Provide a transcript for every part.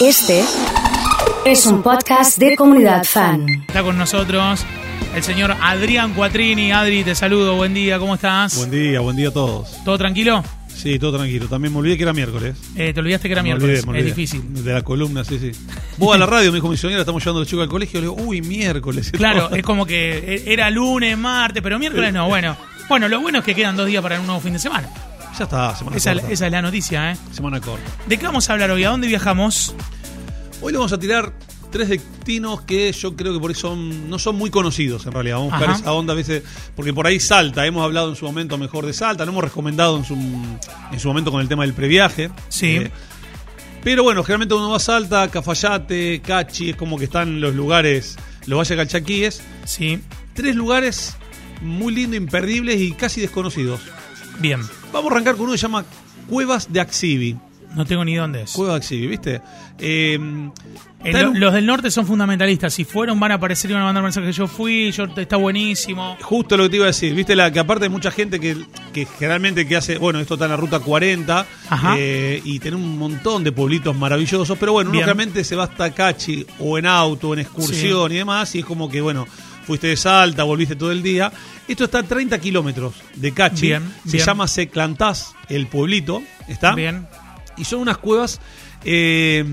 Este es un podcast de comunidad fan. Está con nosotros el señor Adrián Cuatrini. Adri, te saludo, buen día, ¿cómo estás? Buen día, buen día a todos. ¿Todo tranquilo? Sí, todo tranquilo. También me olvidé que era miércoles. Eh, te olvidaste que era Me miércoles, olvidé, me es difícil. De la columna, sí, sí. Vos a la radio, me dijo mi señora, estamos llevando a los chicos al colegio. Le digo, uy, miércoles. Claro, es como que era lunes, martes, pero miércoles no, bueno. Bueno, lo bueno es que quedan dos días para un nuevo fin de semana. Ya está, semana Esa, corta. esa es la noticia, ¿eh? Semana corta. ¿De qué vamos a hablar hoy? ¿A dónde viajamos? Hoy le vamos a tirar tres destinos que yo creo que por ahí son, no son muy conocidos en realidad. Vamos a buscar Ajá. esa onda a veces, porque por ahí Salta, hemos hablado en su momento mejor de Salta, lo hemos recomendado en su, en su momento con el tema del previaje. Eh, Sí. pero bueno, generalmente uno va a Salta, Cafayate, Cachi, es como que están los lugares, los Valles Calchaquíes. Sí, Tres lugares muy lindos, imperdibles y casi desconocidos. bien. Vamos a arrancar con uno que se llama Cuevas de Axivi. No tengo ni dónde es. Cueva de Axivi, ¿viste? Eh, un- los del norte son fundamentalistas. Si fueron, van a aparecer y van a mandar mensajes. Yo fui, yo, está buenísimo. Justo lo que te iba a decir, viste la que aparte hay mucha gente que, que generalmente que hace, bueno, esto está en la ruta 40 Ajá. eh, y tiene un montón de pueblitos maravillosos, pero bueno, uno realmente se va hasta Cachi o en auto, en excursión y demás, y es como que, bueno, fuiste de Salta, volviste todo el día. Esto está a 30 kilómetros de Cachi, Bien, se bien. llama Seclantás, el pueblito, ¿está? Bien. Y son unas cuevas eh,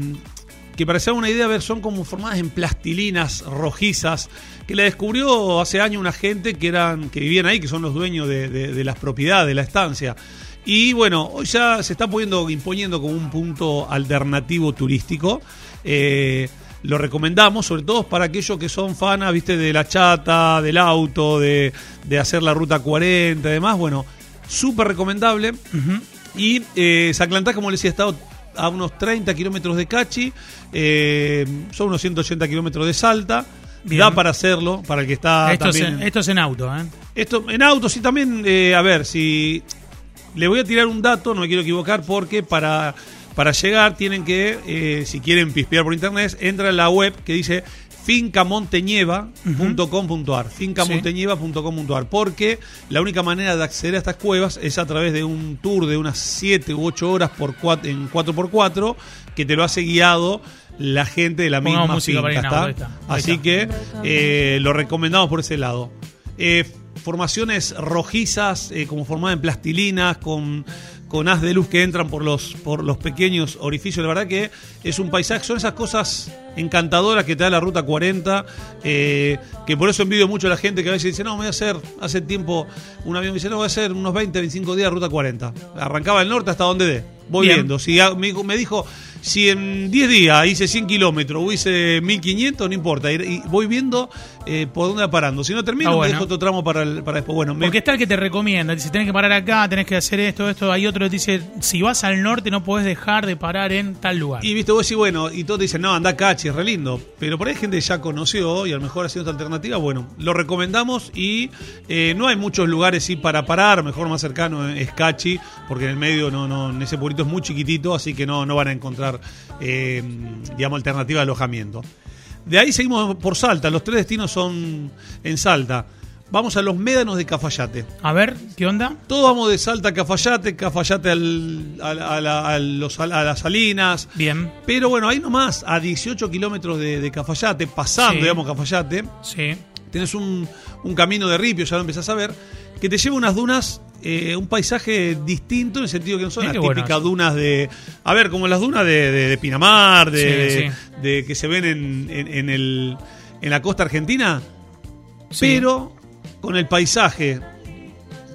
que para una idea, a ver, son como formadas en plastilinas rojizas, que la descubrió hace años una gente que eran que vivían ahí, que son los dueños de, de- de las propiedades, de la estancia. Y bueno, hoy ya se está poniendo, imponiendo como un punto alternativo turístico. Eh, lo recomendamos, sobre todo para aquellos que son fanas, viste, de la chata, del auto, de, de hacer la ruta 40 y demás. Bueno, súper recomendable. Y eh, Saclantá, como les decía, está a unos 30 kilómetros de Cachi, eh, son unos 180 kilómetros de Salta. Bien. Da para hacerlo, para el que está esto, es en, esto es en auto, ¿eh? Esto, en auto, sí, también, eh, a ver, si... Le voy a tirar un dato, no me quiero equivocar, porque para, para llegar tienen que, eh, si quieren pispear por internet, entra en la web que dice fincamonteñeva.com.ar, fincamonteñeva.com.ar, porque la única manera de acceder a estas cuevas es a través de un tour de unas 7 u 8 horas por cuat- en 4x4 que te lo hace guiado la gente de la Pongamos misma música finca, Así que eh, lo recomendamos por ese lado. Eh, formaciones rojizas, eh, como formadas en plastilinas, con, con haz de luz que entran por los, por los pequeños orificios. La verdad que es un paisaje, son esas cosas encantadoras que te da la Ruta 40, eh, que por eso envidio mucho a la gente que a veces dice, no, me voy a hacer, hace tiempo un avión me dice, no, voy a hacer unos 20, 25 días Ruta 40. Arrancaba el norte hasta donde dé. Voy Bien. viendo. Si me, dijo, si en 10 días hice 100 kilómetros o hice 1500, no importa. Y, voy viendo eh, por dónde va parando. Si no termino, Ah, me bueno. dejo otro tramo para, el- para después. Bueno, me- Porque está el que te recomienda. Dice, tenés que parar acá, tenés que hacer esto, esto. Hay otro que dice, si vas al norte no podés dejar de parar en tal lugar. y viste, vos decís, bueno, y todos te dicen, no, anda Cachi, es re lindo. Pero por ahí hay gente que ya conoció y a lo mejor haciendo esta alternativa, bueno, lo recomendamos y eh, no hay muchos lugares sí para parar, mejor más cercano es Cachi, porque en el medio no, no, en ese pueblito es muy chiquitito, así que no, no van a encontrar, eh, digamos, alternativa de alojamiento. De ahí seguimos por Salta, los tres destinos son en Salta. Vamos a los médanos de Cafayate. A ver, ¿qué onda? Todos vamos de Salta a Cafayate, Cafayate al- a, la- a la- a los- a las Salinas, Bien, pero bueno, ahí nomás, a 18 kilómetros de, de Cafayate, pasando, Sí. digamos, Cafayate, sí. tenés un, un camino de ripio, ya lo empezás a ver, que te lleva a unas dunas, eh, un paisaje distinto en el sentido que no son las bueno típicas dunas de. A ver, como las dunas de, de- de Pinamar, de, Sí, de- sí. de que se ven en, en- en el, en la costa argentina, Sí. pero con el paisaje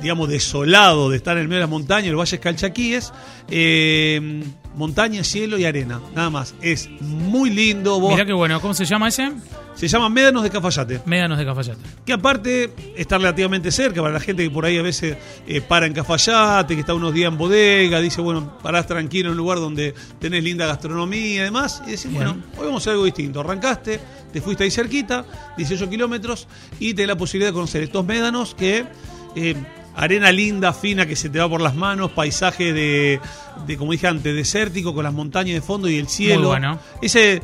digamos, desolado de estar en el medio de las montañas, los valles calchaquíes, eh, montaña, cielo y arena, nada más. Es muy lindo. Vos, Mirá qué bueno. ¿Cómo se llama ese? Se llama Médanos de Cafayate. Médanos de Cafayate. Que aparte está relativamente cerca para la gente que por ahí a veces eh, para en Cafayate, que está unos días en bodega, dice, bueno, parás tranquilo en un lugar donde tenés linda gastronomía y demás, y decís, bueno, hoy vamos a hacer algo distinto. Arrancaste, te fuiste ahí cerquita, 18 kilómetros, y tenés la posibilidad de conocer estos médanos que... eh, Arena linda, fina, que se te va por las manos, paisaje de, de, como dije antes, desértico, con las montañas de fondo y el cielo. bueno. Ese,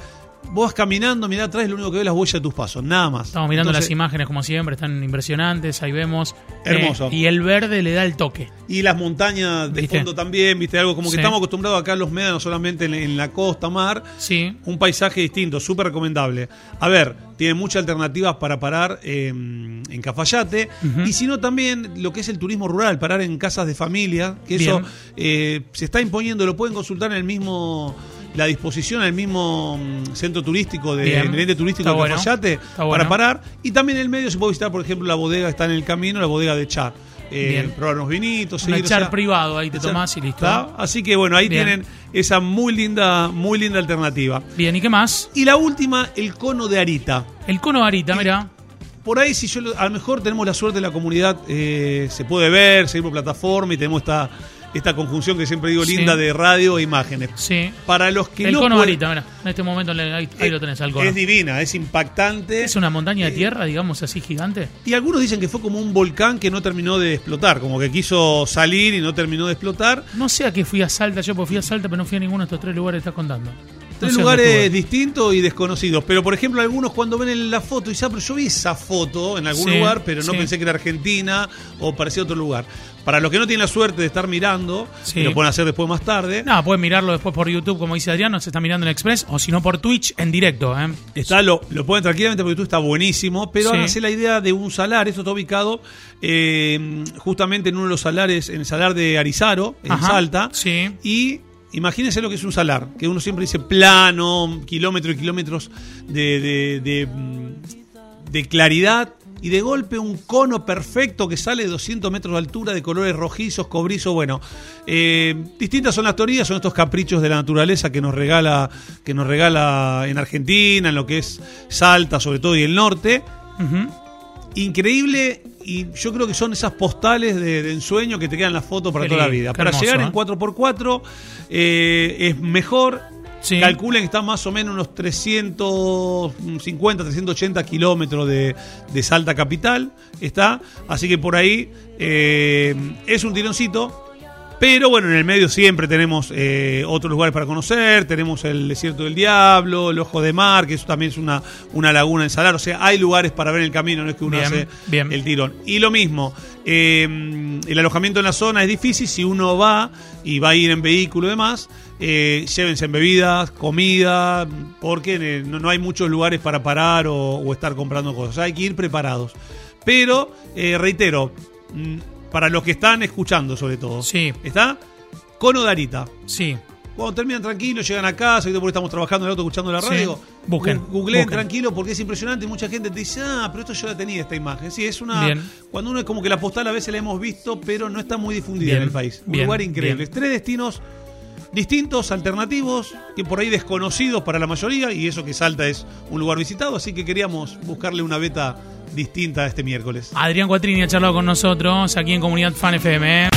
vos vas caminando, mirá atrás, lo único que ves es las huellas de tus pasos, nada más. Estamos mirando Entonces, las imágenes como siempre, están impresionantes, ahí vemos. Hermoso. Eh, y el verde le da el toque. Y las montañas de ¿Viste? fondo también, viste, algo como que Sí. estamos acostumbrados acá en los médanos solamente en, en la costa, mar. Sí. Un paisaje distinto, súper recomendable. A ver, tiene muchas alternativas para parar eh, en Cafayate. Y si no, también lo que es el turismo rural, parar en casas de familia, que eso eh, se está imponiendo, lo pueden consultar en el mismo. La disposición el mismo mm, centro turístico de el ente turístico de bueno. Cafayate para parar. Y también en el medio se puede visitar, por ejemplo, la bodega que está en el camino, la bodega de Char. Eh, probar unos vinitos, Un seguir, o sea, privado, ahí te tomás y listo. Así que bueno, ahí Bien. tienen esa muy linda, muy linda alternativa. Bien, ¿y qué más? Y la última, el cono de Arita. El cono varita, mira. Por ahí, si yo a lo mejor tenemos la suerte de la comunidad, eh, se puede ver, seguir por plataforma y tenemos esta, esta conjunción que siempre digo Sí. linda de radio e imágenes. Sí. Para los que el no cono varita, mira. En este momento ahí, ahí eh, lo tenés al cono. Es divina, es impactante. Es una montaña de tierra, digamos así, gigante. Y algunos dicen que fue como un volcán que no terminó de explotar, como que quiso salir y no terminó de explotar. No sé a qué fui a Salta, yo porque fui a Salta, pero no fui a ninguno de estos tres lugares que estás contando. No Tres lugares distintos y desconocidos. Pero, por ejemplo, algunos cuando ven en la foto dicen, ah, pero yo vi esa foto en algún Sí, lugar, pero no sí. pensé que era Argentina o parecía otro lugar. Para los que no tienen la suerte de estar mirando, Sí. y lo pueden hacer después más tarde, Nada, pueden mirarlo después por YouTube, como dice Adriano, se está mirando en Express, o si no por Twitch en directo. ¿eh? Está, lo, lo pueden tranquilamente porque tú está buenísimo, pero háganse la idea de un salar. Esto está ubicado eh, justamente en uno de los salares, en el salar de Arizaro, en Ajá, Salta. sí. Y imagínense lo que es un salar, que uno siempre dice plano, kilómetros y kilómetros de, de- de, mm, de claridad. Y de golpe un cono perfecto que sale de 200 metros de altura de colores rojizos, cobrizos. Bueno, eh, distintas son las teorías, son estos caprichos de la naturaleza que nos regala, que nos regala en Argentina, en lo que es Salta, sobre todo, y el norte increíble y yo creo que son esas postales de, de ensueño que te quedan las fotos para Qué toda la vida. Para hermoso, llegar ¿eh? en 4x4 eh, es mejor. Sí. Calculen que está más o menos unos 350, 380 kilómetros de, de Salta Capital. Está. Así que por ahí eh, es un tironcito. Pero bueno, en el medio siempre tenemos eh, otros lugares para conocer, tenemos el Desierto del Diablo, el Ojo de Mar, que eso también es una, una laguna en salar, o sea, hay lugares para ver en el camino, no es que uno Bien, hace bien. el tirón. Y lo mismo, eh, el alojamiento en la zona es difícil, si uno va y va a ir en vehículo y demás, eh, llévense en bebidas, comida, porque no, no hay muchos lugares para parar o, o estar comprando cosas, hay que ir preparados. Pero, eh, reitero, mm, para los que están escuchando sobre todo. Sí. ¿Está? Cono de Arita. Sí. Cuando terminan tranquilos, llegan a casa, y porque estamos trabajando en el auto escuchando la Sí. radio. Busquen, Googleen busquen. tranquilo porque es impresionante y mucha gente te dice, ah, pero esto yo la tenía esta imagen. Sí, es una. Bien. Cuando uno es como que la postal a veces la hemos visto, pero no está muy difundida Bien, en el país. Un bien, lugar increíble. Tres destinos distintos, alternativos, que por ahí desconocidos para la mayoría, y eso que Salta es un lugar visitado, así que queríamos buscarle una beta distinta este miércoles. Adrián Cuatrini ha charlado con nosotros aquí en Comunidad Fan FM. ¿eh?